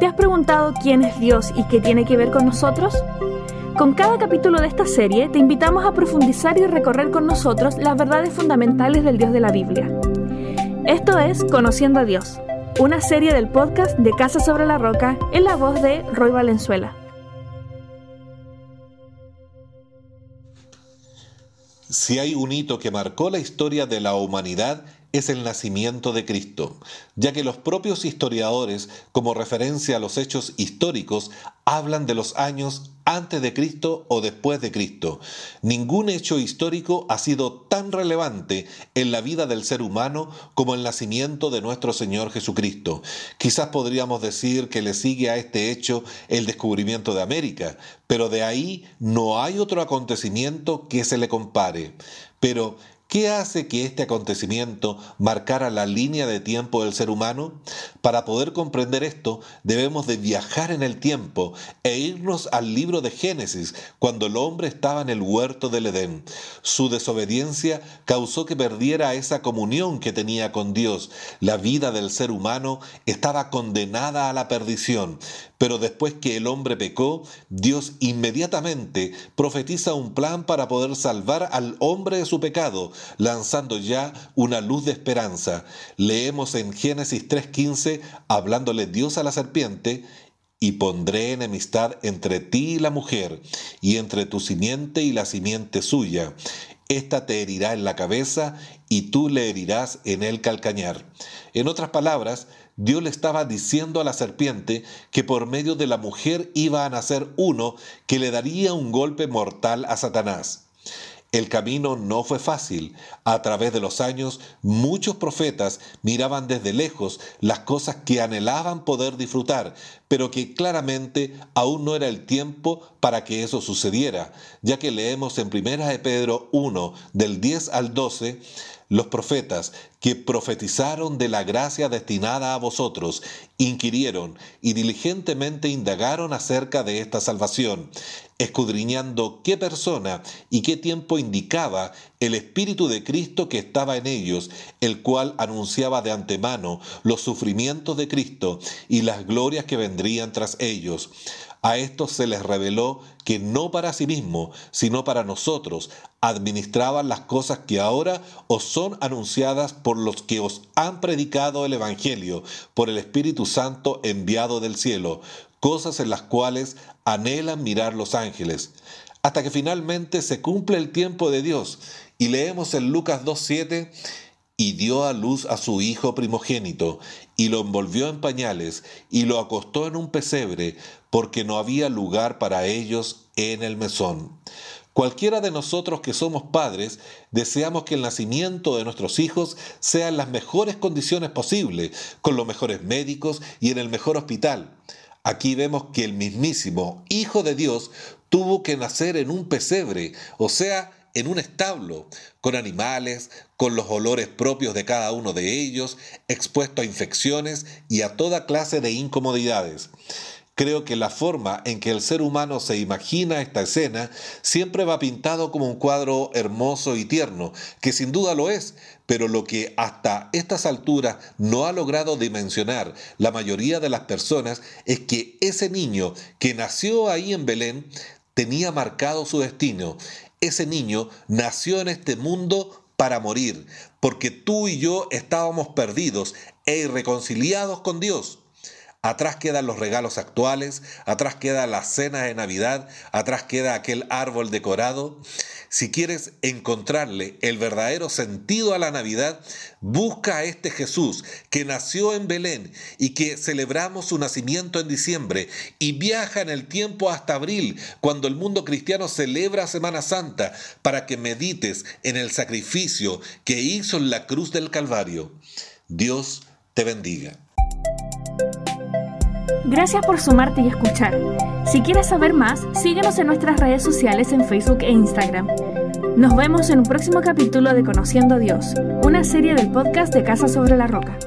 ¿Te has preguntado quién es Dios y qué tiene que ver con nosotros? Con cada capítulo de esta serie te invitamos a profundizar y recorrer con nosotros las verdades fundamentales del Dios de la Biblia. Esto es Conociendo a Dios, una serie del podcast de Casa sobre la Roca en la voz de Roy Valenzuela. Si hay un hito que marcó la historia de la humanidad es el nacimiento de Cristo, ya que los propios historiadores, como referencia a los hechos históricos, hablan de los años antes de Cristo o después de Cristo. Ningún hecho histórico ha sido tan relevante en la vida del ser humano como el nacimiento de nuestro Señor Jesucristo. Quizás podríamos decir que le sigue a este hecho el descubrimiento de América, pero de ahí no hay otro acontecimiento que se le compare. Pero ¿Qué hace que este acontecimiento marcara la línea de tiempo del ser humano? Para poder comprender esto, debemos de viajar en el tiempo e irnos al libro de Génesis, cuando el hombre estaba en el huerto del Edén. Su desobediencia causó que perdiera esa comunión que tenía con Dios. La vida del ser humano estaba condenada a la perdición. Pero después que el hombre pecó, Dios inmediatamente profetiza un plan para poder salvar al hombre de su pecado lanzando ya una luz de esperanza. Leemos en Génesis 3.15, hablándole Dios a la serpiente, y pondré enemistad entre ti y la mujer, y entre tu simiente y la simiente suya. Esta te herirá en la cabeza y tú le herirás en el calcañar. En otras palabras, Dios le estaba diciendo a la serpiente que por medio de la mujer iba a nacer uno que le daría un golpe mortal a Satanás. El camino no fue fácil. A través de los años, muchos profetas miraban desde lejos las cosas que anhelaban poder disfrutar, pero que claramente aún no era el tiempo para que eso sucediera, ya que leemos en 1 de Pedro 1, del 10 al 12, los profetas que profetizaron de la gracia destinada a vosotros, inquirieron y diligentemente indagaron acerca de esta salvación, escudriñando qué persona y qué tiempo indicaba el Espíritu de Cristo que estaba en ellos, el cual anunciaba de antemano los sufrimientos de Cristo y las glorias que vendrían tras ellos a estos se les reveló que no para sí mismo, sino para nosotros, administraban las cosas que ahora os son anunciadas por los que os han predicado el Evangelio, por el Espíritu Santo enviado del cielo, cosas en las cuales anhelan mirar los ángeles, hasta que finalmente se cumple el tiempo de Dios. Y leemos en Lucas 2.7, y dio a luz a su hijo primogénito, y lo envolvió en pañales, y lo acostó en un pesebre, porque no había lugar para ellos en el mesón. Cualquiera de nosotros que somos padres deseamos que el nacimiento de nuestros hijos sea en las mejores condiciones posibles, con los mejores médicos y en el mejor hospital. Aquí vemos que el mismísimo Hijo de Dios tuvo que nacer en un pesebre, o sea, en un establo, con animales, con los olores propios de cada uno de ellos, expuesto a infecciones y a toda clase de incomodidades. Creo que la forma en que el ser humano se imagina esta escena siempre va pintado como un cuadro hermoso y tierno, que sin duda lo es, pero lo que hasta estas alturas no ha logrado dimensionar la mayoría de las personas es que ese niño que nació ahí en Belén tenía marcado su destino ese niño nació en este mundo para morir, porque tú y yo estábamos perdidos e irreconciliados con Dios. Atrás quedan los regalos actuales, atrás queda la cena de Navidad, atrás queda aquel árbol decorado. Si quieres encontrarle el verdadero sentido a la Navidad, busca a este Jesús que nació en Belén y que celebramos su nacimiento en diciembre y viaja en el tiempo hasta abril, cuando el mundo cristiano celebra Semana Santa, para que medites en el sacrificio que hizo en la cruz del Calvario. Dios te bendiga. Gracias por sumarte y escuchar. Si quieres saber más, síguenos en nuestras redes sociales en Facebook e Instagram. Nos vemos en un próximo capítulo de Conociendo a Dios, una serie del podcast de Casa sobre la Roca.